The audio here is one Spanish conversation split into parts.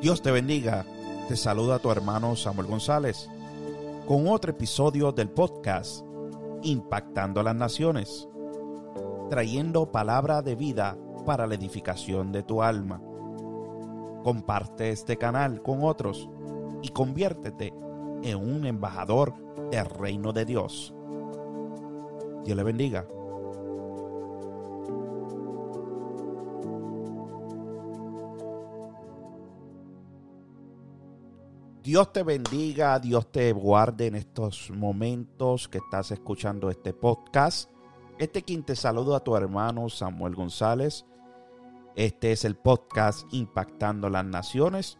Dios te bendiga. Te saluda tu hermano Samuel González con otro episodio del podcast Impactando las Naciones, trayendo palabra de vida para la edificación de tu alma. Comparte este canal con otros y conviértete en un embajador del reino de Dios. Dios le bendiga. Dios te bendiga, Dios te guarde en estos momentos que estás escuchando este podcast. Este quien te a tu hermano Samuel González. Este es el podcast Impactando las Naciones.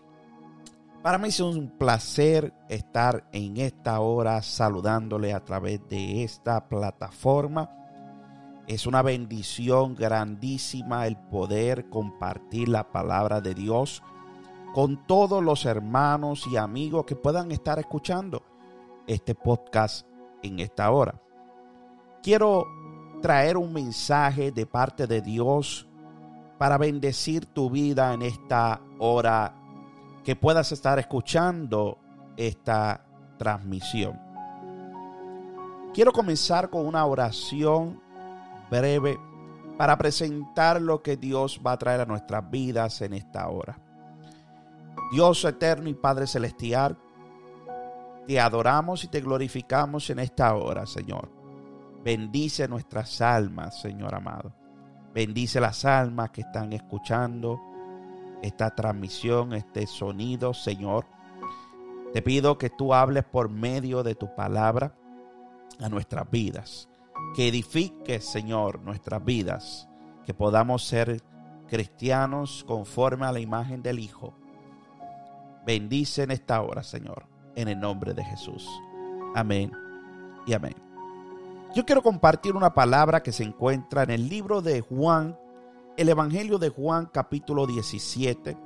Para mí es un placer estar en esta hora saludándole a través de esta plataforma. Es una bendición grandísima el poder compartir la palabra de Dios con todos los hermanos y amigos que puedan estar escuchando este podcast en esta hora. Quiero traer un mensaje de parte de Dios para bendecir tu vida en esta hora que puedas estar escuchando esta transmisión. Quiero comenzar con una oración breve para presentar lo que Dios va a traer a nuestras vidas en esta hora. Dios eterno y Padre celestial, te adoramos y te glorificamos en esta hora, Señor. Bendice nuestras almas, Señor amado. Bendice las almas que están escuchando esta transmisión, este sonido, Señor. Te pido que tú hables por medio de tu palabra a nuestras vidas. Que edifiques, Señor, nuestras vidas. Que podamos ser cristianos conforme a la imagen del Hijo Bendice en esta hora, Señor, en el nombre de Jesús. Amén y amén. Yo quiero compartir una palabra que se encuentra en el libro de Juan, el Evangelio de Juan capítulo 17.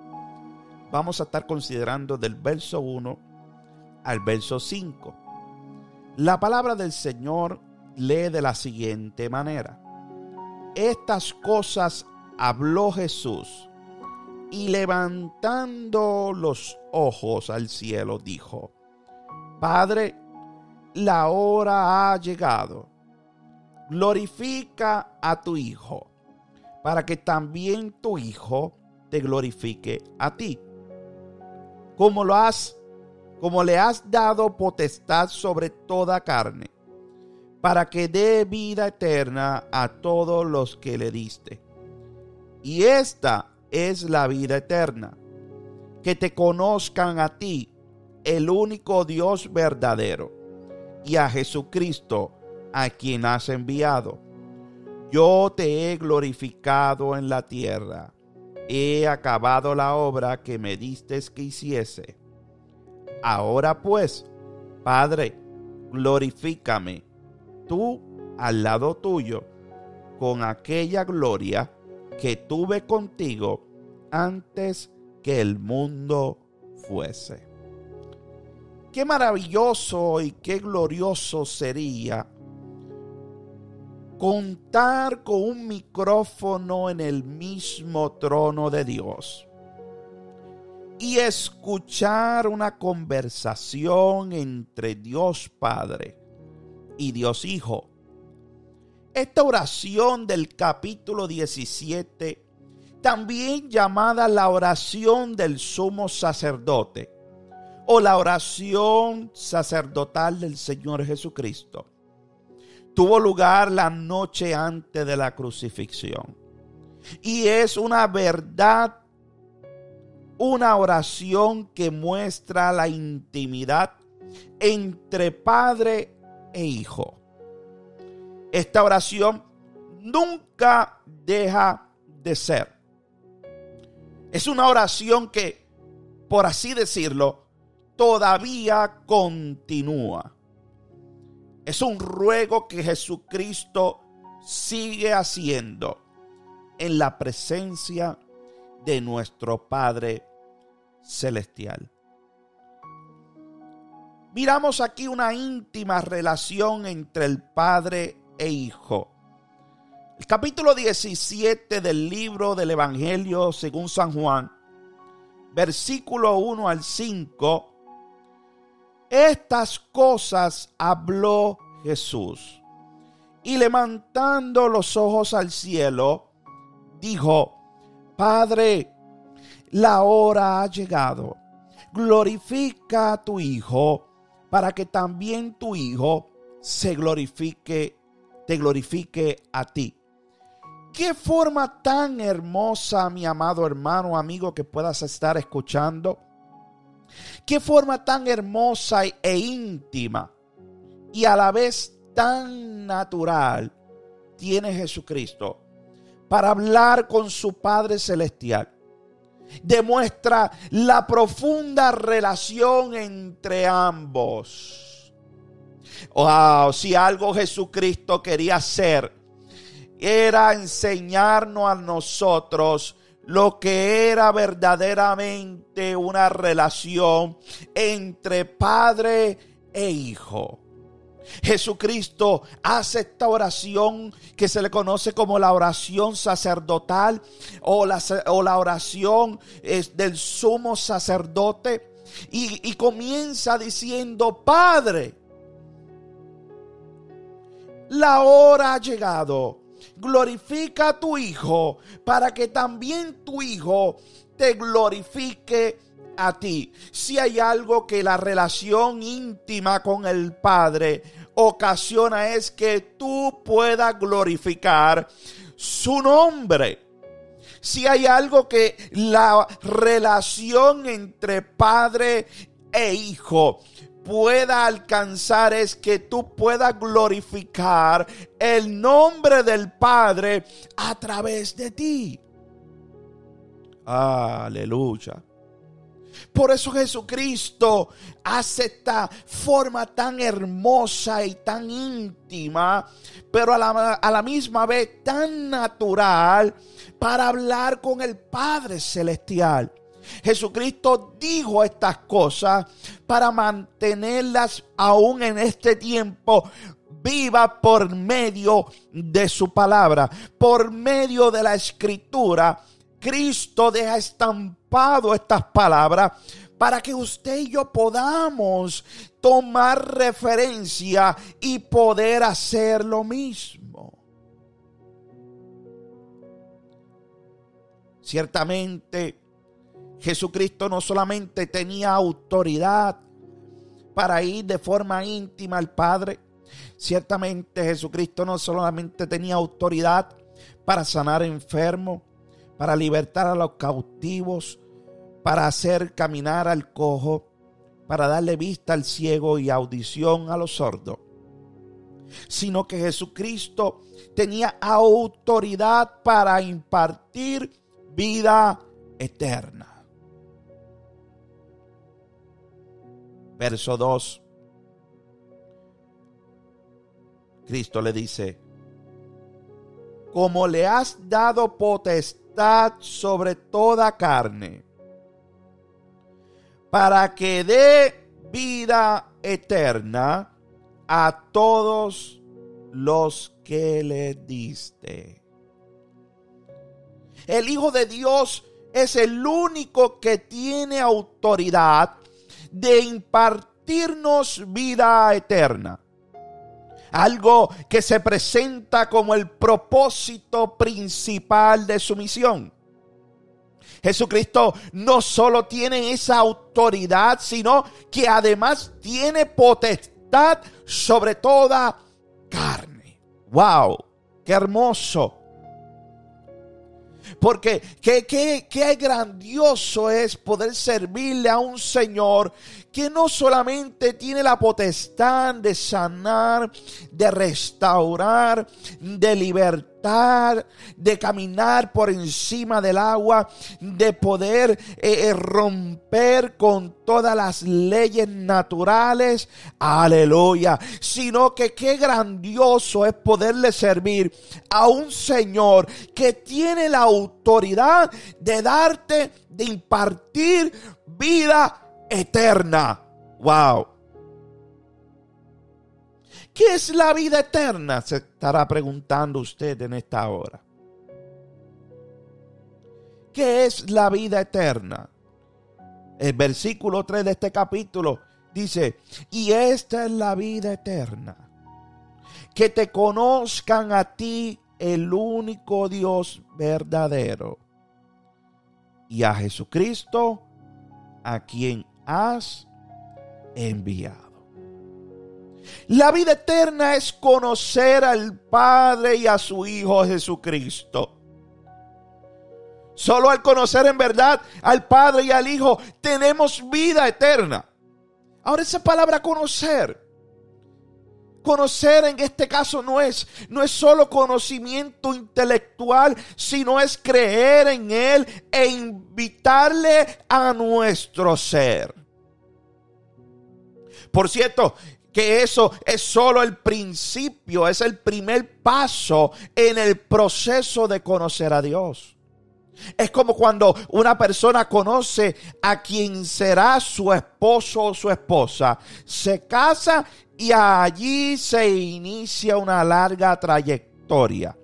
Vamos a estar considerando del verso 1 al verso 5. La palabra del Señor lee de la siguiente manera. Estas cosas habló Jesús y levantando los ojos al cielo dijo, Padre, la hora ha llegado. Glorifica a tu Hijo, para que también tu Hijo te glorifique a ti. Como lo has, como le has dado potestad sobre toda carne, para que dé vida eterna a todos los que le diste. Y esta es la vida eterna. Que te conozcan a ti, el único Dios verdadero, y a Jesucristo, a quien has enviado. Yo te he glorificado en la tierra. He acabado la obra que me diste que hiciese. Ahora pues, Padre, glorifícame tú al lado tuyo con aquella gloria que tuve contigo antes que el mundo fuese. Qué maravilloso y qué glorioso sería contar con un micrófono en el mismo trono de Dios y escuchar una conversación entre Dios Padre y Dios Hijo esta oración del capítulo 17, también llamada la oración del sumo sacerdote o la oración sacerdotal del Señor Jesucristo, tuvo lugar la noche antes de la crucifixión. Y es una verdad, una oración que muestra la intimidad entre Padre e Hijo esta oración nunca deja de ser. Es una oración que, por así decirlo, todavía continúa. Es un ruego que Jesucristo sigue haciendo en la presencia de nuestro Padre Celestial. Miramos aquí una íntima relación entre el Padre e hijo. El capítulo 17 del libro del Evangelio según San Juan versículo 1 al 5, estas cosas habló Jesús. Y levantando los ojos al cielo, dijo, Padre, la hora ha llegado. Glorifica a tu Hijo, para que también tu Hijo se glorifique, te glorifique a ti. Qué forma tan hermosa, mi amado hermano, amigo, que puedas estar escuchando. Qué forma tan hermosa e íntima y a la vez tan natural tiene Jesucristo para hablar con su Padre Celestial. Demuestra la profunda relación entre ambos. Wow, si algo Jesucristo quería hacer era enseñarnos a nosotros lo que era verdaderamente una relación entre padre e hijo. Jesucristo hace esta oración que se le conoce como la oración sacerdotal o la, o la oración del sumo sacerdote y, y comienza diciendo, Padre, la hora ha llegado glorifica a tu Hijo para que también tu Hijo te glorifique a ti. Si hay algo que la relación íntima con el Padre ocasiona es que tú puedas glorificar su nombre. Si hay algo que la relación entre padre e hijo pueda alcanzar es que tú puedas glorificar el nombre del Padre a través de ti. Aleluya. Por eso Jesucristo hace esta forma tan hermosa y tan íntima, pero a la, a la, misma vez tan natural para hablar con el Padre Celestial. Jesucristo dijo estas cosas para mantenerlas aún en este tiempo viva por medio de su palabra, por medio de la escritura. Cristo deja estampado estas palabras para que usted y yo podamos tomar referencia y poder hacer lo mismo. Ciertamente, Jesucristo no solamente tenía autoridad para ir de forma íntima al Padre, ciertamente Jesucristo no solamente tenía autoridad para sanar enfermos, para libertar a los cautivos, para hacer caminar al cojo, para darle vista al ciego y audición a los sordos, sino que Jesucristo tenía autoridad para impartir vida eterna. Verso 2. Cristo le dice, como le has dado potestad sobre toda carne, para que dé vida eterna a todos los que le diste. El Hijo de Dios es el único que tiene autoridad de impartirnos vida eterna. Algo que se presenta como el propósito principal de su misión. Jesucristo no solo tiene esa autoridad, sino que además tiene potestad sobre toda carne. ¡Wow! ¡Qué hermoso! Porque qué, qué, qué grandioso es poder servirle a un Señor que no solamente tiene la potestad de sanar, de restaurar, de libertar, de caminar por encima del agua, de poder eh, eh, romper con todas las leyes naturales, aleluya, sino que qué grandioso es poderle servir a un Señor que tiene la autoridad de darte, de impartir vida eterna. Wow. ¿Qué es la vida eterna? Se estará preguntando usted en esta hora. ¿Qué es la vida eterna? el versículo 3 de este capítulo dice, y esta es la vida eterna, que te conozcan a ti el único Dios verdadero y a Jesucristo a quien has enviado. La vida eterna es conocer al Padre y a su Hijo Jesucristo. Solo al conocer en verdad al Padre y al Hijo tenemos vida eterna. Ahora esa palabra conocer. Conocer en este caso no es, no es solo conocimiento intelectual, sino es creer en Él e invitarle a nuestro ser. Por cierto, que eso es solo el principio, es el primer paso en el proceso de conocer a Dios. Es como cuando una persona conoce a quien será su esposo o su esposa, se casa y allí se inicia una larga trayectoria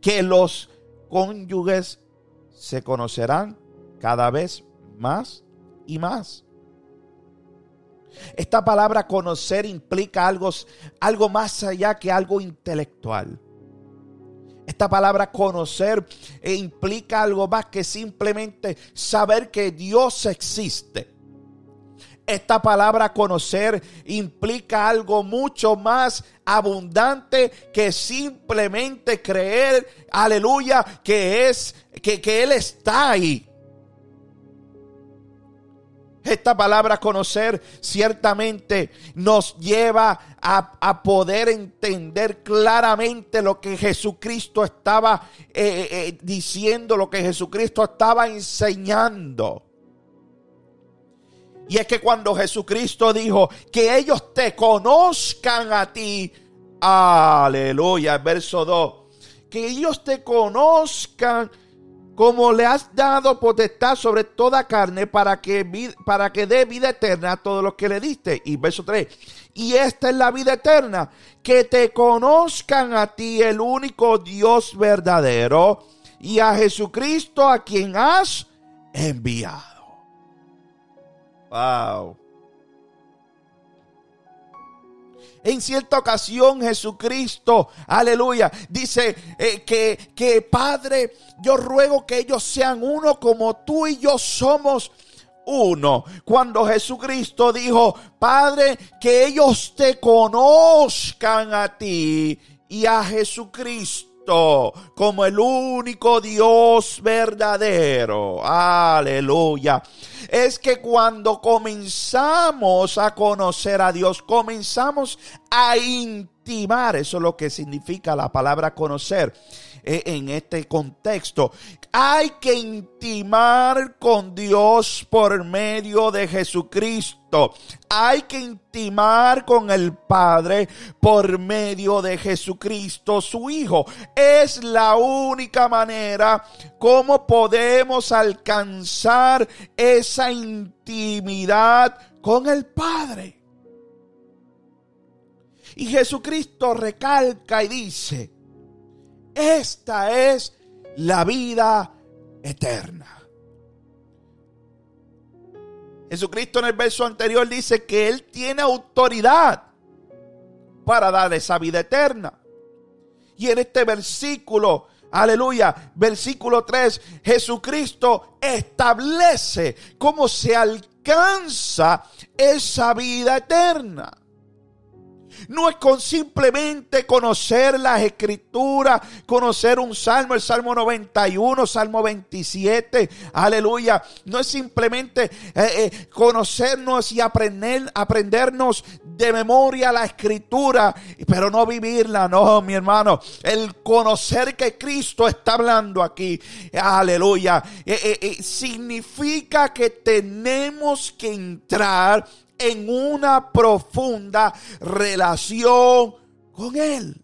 que los cónyuges se conocerán cada vez más y más. Esta palabra conocer implica algo, algo más allá que algo intelectual. Esta palabra conocer eh, implica algo más que simplemente saber que Dios existe. Esta palabra conocer implica algo mucho más abundante que simplemente creer, aleluya, que es que, que Él está ahí. Esta palabra conocer ciertamente nos lleva a, poder entender claramente lo que Jesucristo estaba eh, eh, eh, diciendo, lo que Jesucristo estaba enseñando. Y es que cuando Jesucristo dijo que ellos te conozcan a ti, aleluya, verso 2, que ellos te conozcan como le has dado potestad sobre toda carne para que, para que dé vida eterna a todos los que le diste. Y verso 3. Y esta es la vida eterna, que te conozcan a ti el único Dios verdadero y a Jesucristo a quien has enviado. Wow. En cierta ocasión Jesucristo, aleluya, dice eh, que, que Padre, yo ruego que ellos sean uno como tú y yo somos uno. Cuando Jesucristo dijo, Padre, que ellos te conozcan a ti y a Jesucristo como el único Dios verdadero. Aleluya. Es que cuando comenzamos a conocer a Dios, comenzamos a intimar, eso es lo que significa la palabra conocer en este contexto. Hay que intimar con Dios por medio de Jesucristo. Hay que intimar con el Padre por medio de Jesucristo, su Hijo. Es la única manera como podemos alcanzar esa intimidad con el Padre. Y Jesucristo recalca y dice, esta es la vida eterna. Jesucristo en el verso anterior dice que Él tiene autoridad para dar esa vida eterna. Y en este versículo, aleluya, versículo 3, Jesucristo establece cómo se alcanza esa vida eterna. No es con simplemente conocer las escrituras, conocer un salmo, el Salmo 91, Salmo 27, aleluya. No es simplemente eh, eh, conocernos y aprender, aprendernos de memoria la escritura, pero no vivirla, no, mi hermano. El conocer que Cristo está hablando aquí, aleluya, eh, significa que tenemos que entrar en una profunda relación con Él.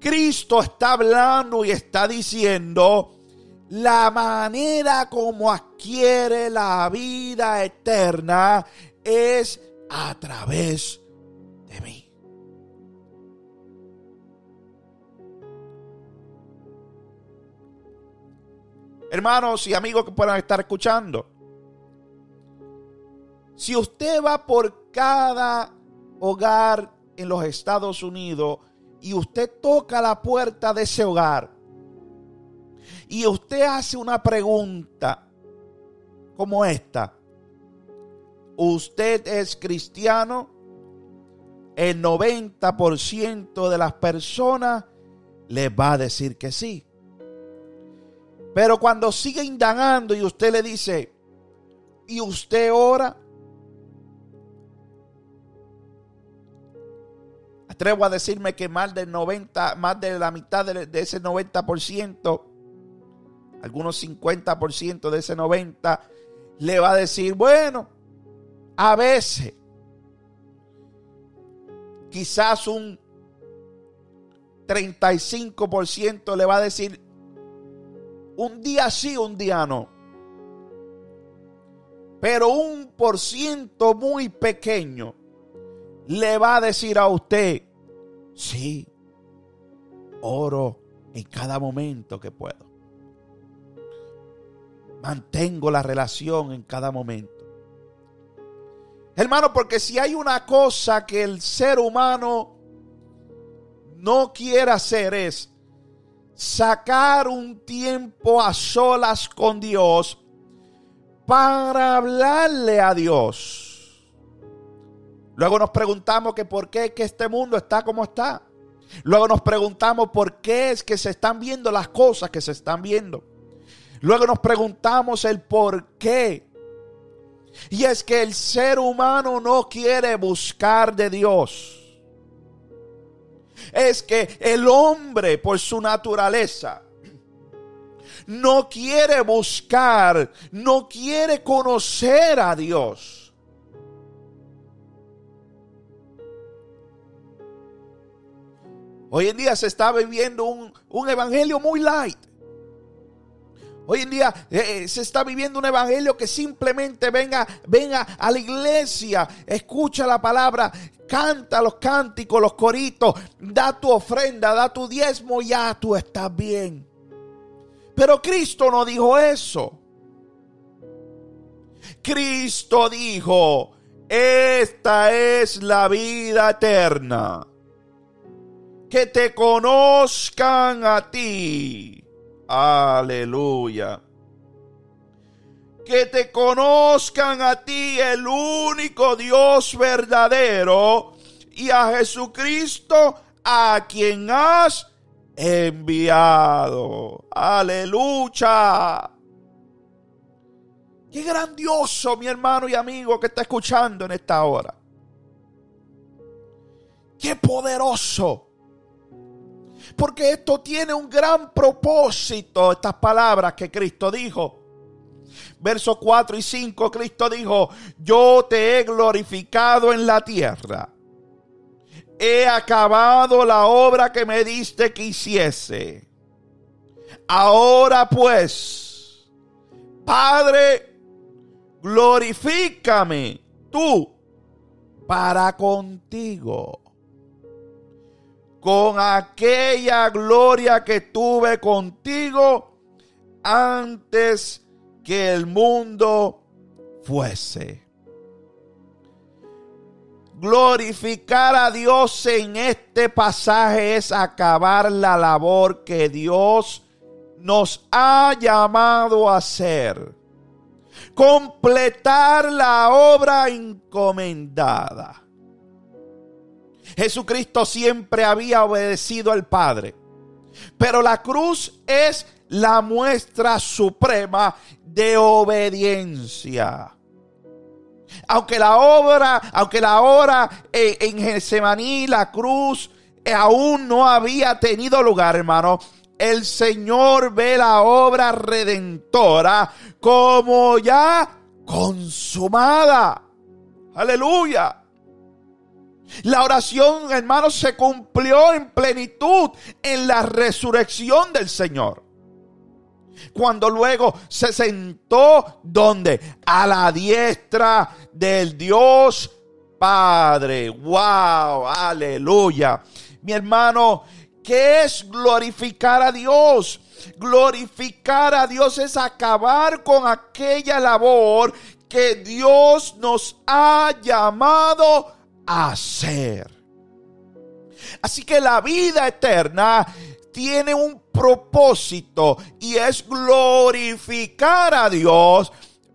Cristo está hablando y está diciendo la manera como adquiere la vida eterna es a través de mí. hermanos y amigos que puedan estar escuchando. Si usted va por cada hogar en los Estados Unidos y usted toca la puerta de ese hogar y usted hace una pregunta como esta, ¿usted es cristiano? El 90% de las personas le va a decir que sí. Pero cuando sigue indagando y usted le dice, ¿y usted ora? Atrevo a decirme que más del 90, más de la mitad de, ese 90%, algunos 50% de ese 90, le va a decir, bueno, a veces, quizás un 35% le va a decir, un día sí, un día no. Pero un por ciento muy pequeño le va a decir a usted, sí, oro en cada momento que puedo. Mantengo la relación en cada momento. Hermano, porque si hay una cosa que el ser humano no quiere hacer es sacar un tiempo a solas con Dios para hablarle a Dios. Luego nos preguntamos que por qué es que este mundo está como está. Luego nos preguntamos por qué es que se están viendo las cosas que se están viendo. Luego nos preguntamos el por qué. Y es que el ser humano no quiere buscar de Dios. Es que el hombre por su naturaleza no quiere buscar, no quiere conocer a Dios. Hoy en día se está viviendo un, evangelio muy light. Hoy en día eh, eh, se está viviendo un evangelio que simplemente venga, venga a la iglesia, escucha la palabra, canta los cánticos, los coritos, da tu ofrenda, da tu diezmo, ya tú estás bien. Pero Cristo no dijo eso. Cristo dijo, esta es la vida eterna que te conozcan a ti. Aleluya. Que te conozcan a ti el único Dios verdadero y a Jesucristo a quien has enviado. Aleluya. Qué grandioso, mi hermano y amigo que está escuchando en esta hora. Qué poderoso porque esto tiene un gran propósito, estas palabras que Cristo dijo. Versos 4 y 5, Cristo dijo, yo te he glorificado en la tierra. He acabado la obra que me diste que hiciese. Ahora pues, Padre, glorifícame tú para contigo con aquella gloria que tuve contigo antes que el mundo fuese. Glorificar a Dios en este pasaje es acabar la labor que Dios nos ha llamado a hacer. Completar la obra encomendada. Jesucristo siempre había obedecido al Padre. Pero la cruz es la muestra suprema de obediencia. Aunque la obra, aunque la hora eh, en Getsemaní, la cruz eh, aún no había tenido lugar, hermano, el Señor ve la obra redentora como ya consumada. Aleluya. La oración, hermanos, se cumplió en plenitud en la resurrección del Señor. Cuando luego se sentó donde? A la diestra del Dios Padre. Wow, aleluya. Mi hermano, ¿Qué es glorificar a Dios? Glorificar a Dios es acabar con aquella labor que Dios nos ha llamado hacer. Así que la vida eterna tiene un propósito y es glorificar a Dios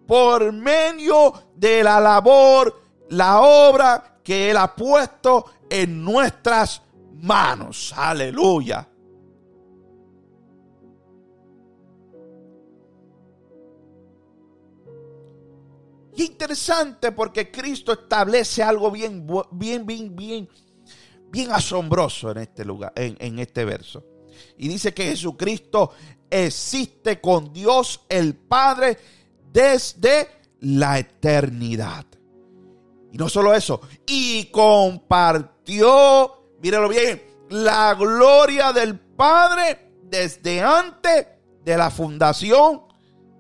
por medio de la labor, la obra que Él ha puesto en nuestras manos. Aleluya. Y interesante porque Cristo establece algo bien, bien, bien, bien, bien asombroso en este lugar, en, en este verso. Y dice que Jesucristo existe con Dios el Padre desde la eternidad. Y no solo eso, y compartió, míralo bien, la gloria del Padre desde antes de la fundación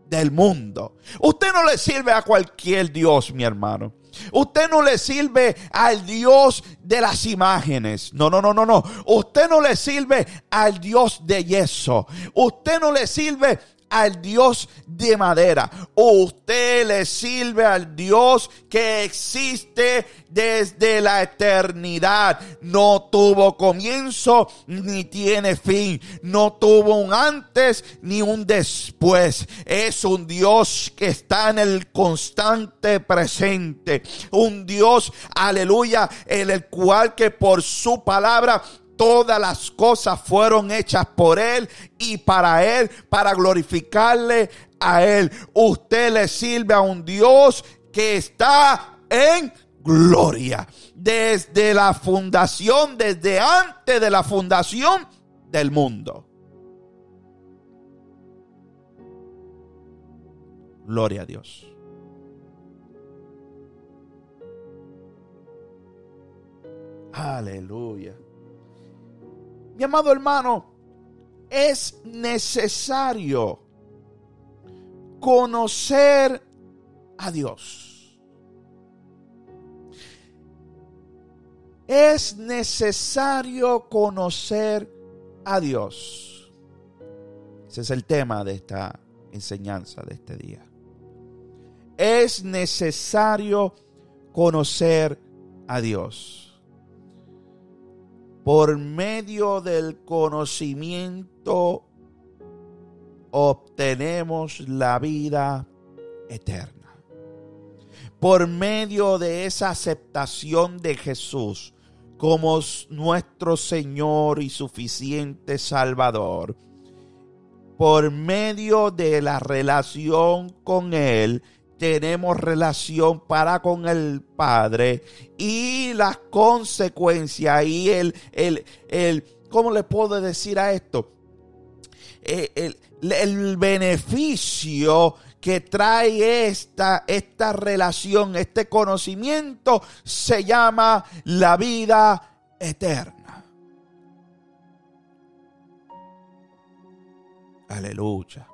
del mundo. Usted no le sirve a cualquier Dios, mi hermano. Usted no le sirve al Dios de las imágenes. No, no, no, no, no. Usted no le sirve al Dios de yeso. Usted no le sirve al Dios de madera. Usted le sirve al Dios que existe desde la eternidad. No tuvo comienzo ni tiene fin. No tuvo un antes ni un después. Es un Dios que está en el constante presente. Un Dios, aleluya, en el cual que por su palabra todas las cosas fueron hechas por Él y para Él, para glorificarle a Él. Usted le sirve a un Dios que está en gloria. Desde la fundación, desde antes de la fundación del mundo. Gloria a Dios. Aleluya. Mi amado hermano, es necesario conocer a Dios. Es necesario conocer a Dios. Ese es el tema de esta enseñanza de este día. Es necesario conocer a Dios por medio del conocimiento obtenemos la vida eterna. Por medio de esa aceptación de Jesús como nuestro Señor y suficiente Salvador, por medio de la relación con Él, tenemos relación para con el Padre y las consecuencias y el, el, el ¿cómo le puedo decir a esto? Eh, el, el, beneficio que trae esta, esta relación, este conocimiento, se llama la vida eterna. Aleluya.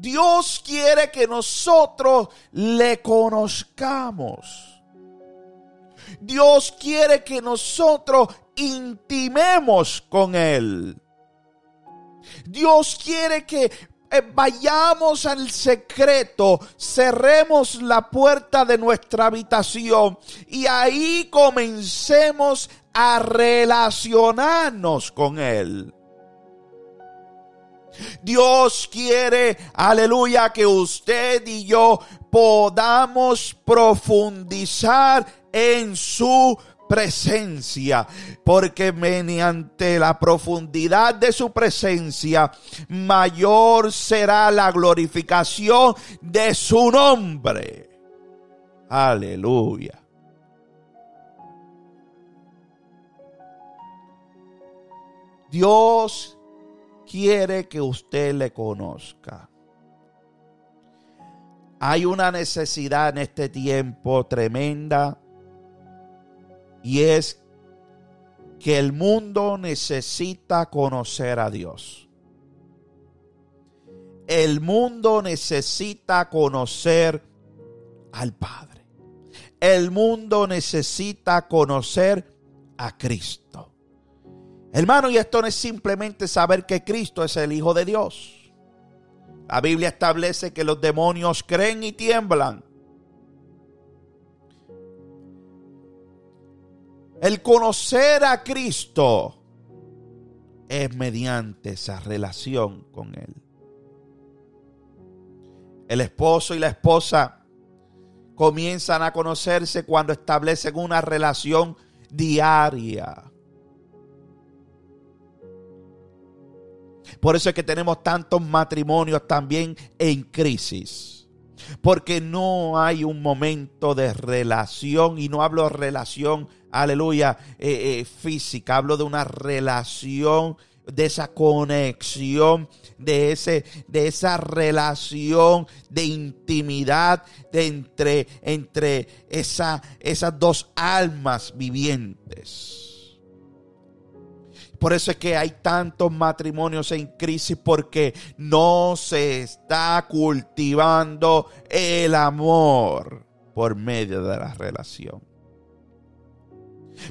Dios quiere que nosotros le conozcamos. Dios quiere que nosotros intimemos con Él. Dios quiere que eh, vayamos al secreto, cerremos la puerta de nuestra habitación y ahí comencemos a relacionarnos con Él. Dios quiere, aleluya, que usted y yo podamos profundizar en su presencia, porque mediante la profundidad de su presencia, mayor será la glorificación de su nombre. Aleluya. Dios quiere que usted le conozca. Hay una necesidad en este tiempo tremenda y es que el mundo necesita conocer a Dios. El mundo necesita conocer al Padre. El mundo necesita conocer a Cristo. Hermano, y esto no es simplemente saber que Cristo es el Hijo de Dios. La Biblia establece que los demonios creen y tiemblan. El conocer a Cristo es mediante esa relación con Él. El esposo y la esposa comienzan a conocerse cuando establecen una relación diaria. Por eso es que tenemos tantos matrimonios también en crisis. Porque no hay un momento de relación, y no hablo de relación, aleluya, eh, eh, física, hablo de una relación de esa conexión, de, ese, de esa relación de intimidad de entre, entre esa, esas dos almas vivientes. Por eso es que hay tantos matrimonios en crisis porque no se está cultivando el amor por medio de la relación.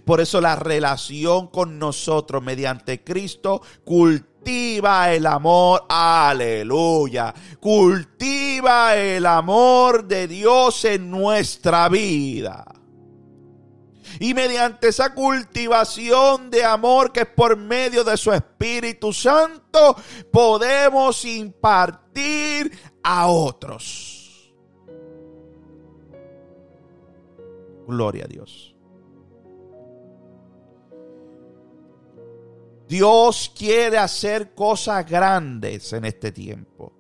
Por eso la relación con nosotros mediante Cristo cultiva el amor, aleluya, cultiva el amor de Dios en nuestra vida. Y mediante esa cultivación de amor que es por medio de su Espíritu Santo, podemos impartir a otros. Gloria a Dios. Dios quiere hacer cosas grandes en este tiempo.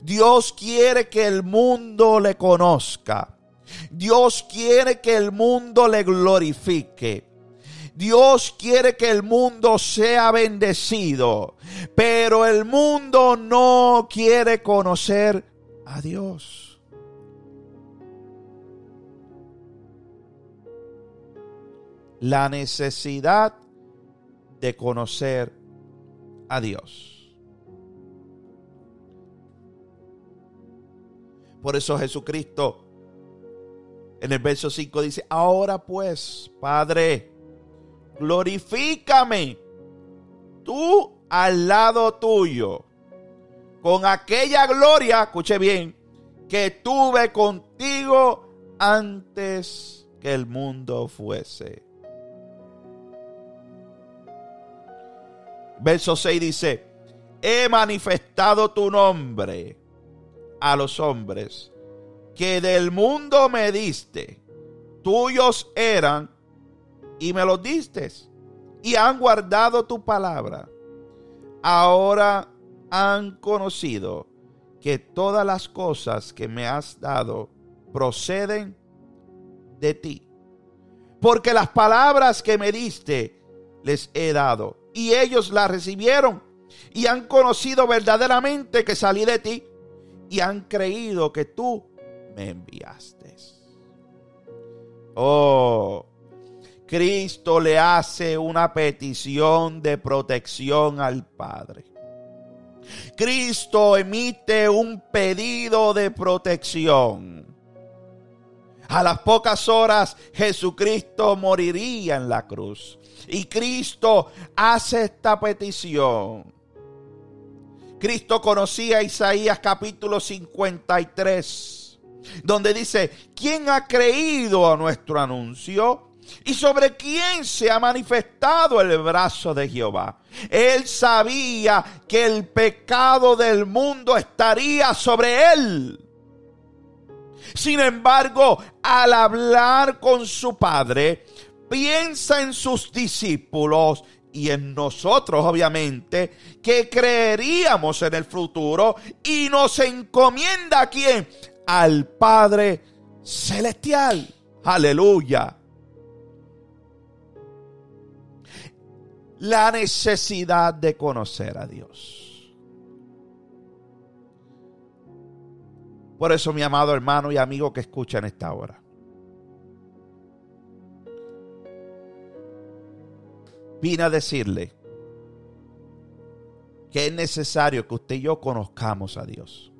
Dios quiere que el mundo le conozca. Dios quiere que el mundo le glorifique. Dios quiere que el mundo sea bendecido, pero el mundo no quiere conocer a Dios. La necesidad de conocer a Dios. Por eso Jesucristo en el verso 5 dice, ahora pues, Padre, glorifícame tú al lado tuyo, con aquella gloria, escuche bien, que tuve contigo antes que el mundo fuese. Verso 6 dice, he manifestado tu nombre a los hombres que del mundo me diste, tuyos eran y me los diste, y han guardado tu palabra. Ahora han conocido que todas las cosas que me has dado proceden de ti. Porque las palabras que me diste les he dado, y ellos las recibieron, y han conocido verdaderamente que salí de ti, y han creído que tú me enviaste. Oh, Cristo le hace una petición de protección al Padre. Cristo emite un pedido de protección. A las pocas horas Jesucristo moriría en la cruz. Y Cristo hace esta petición. Cristo conocía Isaías capítulo 53 donde dice, ¿quién ha creído a nuestro anuncio? ¿Y sobre quién se ha manifestado el brazo de Jehová? Él sabía que el pecado del mundo estaría sobre él. Sin embargo, al hablar con su padre, piensa en sus discípulos y en nosotros, obviamente, que creeríamos en el futuro y nos encomienda a quién? Al Padre Celestial. Aleluya. La necesidad de conocer a Dios. Por eso, mi amado hermano y amigo que escucha en esta hora. Vine a decirle que es necesario que usted y yo conozcamos a Dios.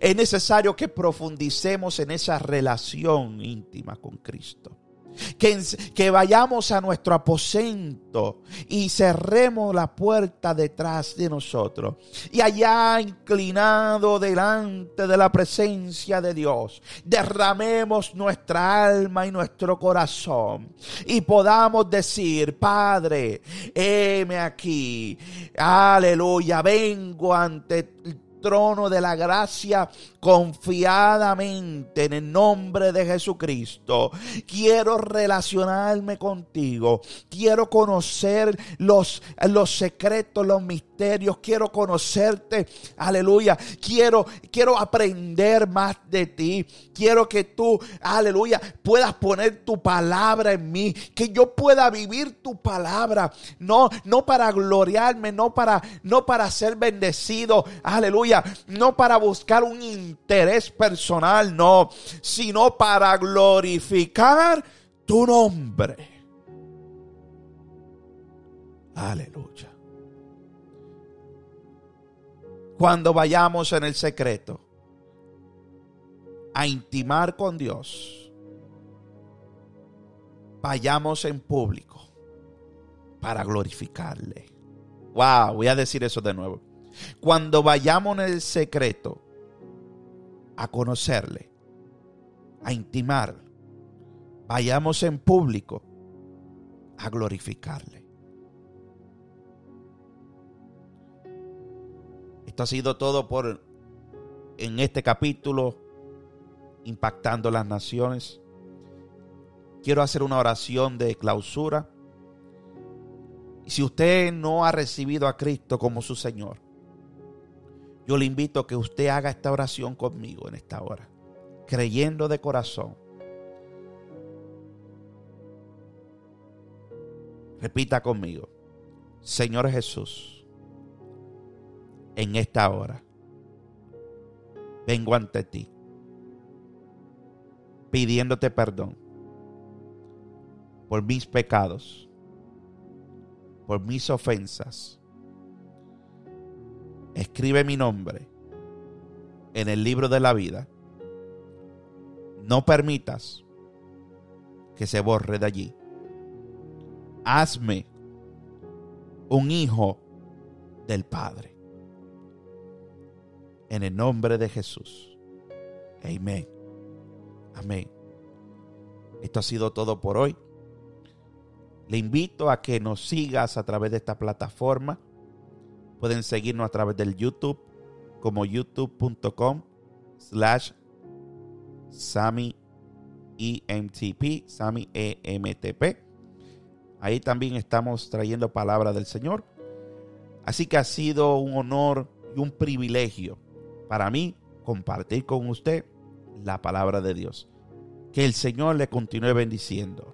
Es necesario que profundicemos en esa relación íntima con Cristo. Que, que, vayamos a nuestro aposento y cerremos la puerta detrás de nosotros. Y allá inclinado delante de la presencia de Dios, derramemos nuestra alma y nuestro corazón. Y podamos decir, Padre, heme aquí. Aleluya, vengo ante trono de la gracia confiadamente en el nombre de Jesucristo. Quiero relacionarme contigo. Quiero conocer los, los secretos, los misterios. Quiero conocerte. Aleluya. Quiero, quiero aprender más de ti. Quiero que tú, aleluya, puedas poner tu palabra en mí. Que yo pueda vivir tu palabra. No, no para gloriarme, no para, no para ser bendecido. No para buscar un interés personal, no, sino para glorificar tu nombre. Aleluya. Cuando vayamos en el secreto a intimar con Dios, vayamos en público para glorificarle. Wow, voy a decir eso de nuevo. Cuando vayamos en el secreto a conocerle, a intimar, vayamos en público a glorificarle. Esto ha sido todo por en este capítulo impactando las naciones. Quiero hacer una oración de clausura. Si usted no ha recibido a Cristo como su Señor, yo le invito a que usted haga esta oración conmigo en esta hora, creyendo de corazón. Repita conmigo, Señor Jesús, en esta hora vengo ante ti pidiéndote perdón por mis pecados, por mis ofensas escribe mi nombre en el libro de la vida. No permitas que se borre de allí. Hazme un hijo del Padre. En el nombre de Jesús. Amén. Amén. Esto ha sido todo por hoy. Le invito a que nos sigas a través de esta plataforma Pueden seguirnos a través del YouTube como youtube.com slash Sami EMTP, EMTP. Ahí también estamos trayendo palabra del Señor. Así que ha sido un honor y un privilegio para mí compartir con usted la palabra de Dios. Que el Señor le continúe bendiciendo.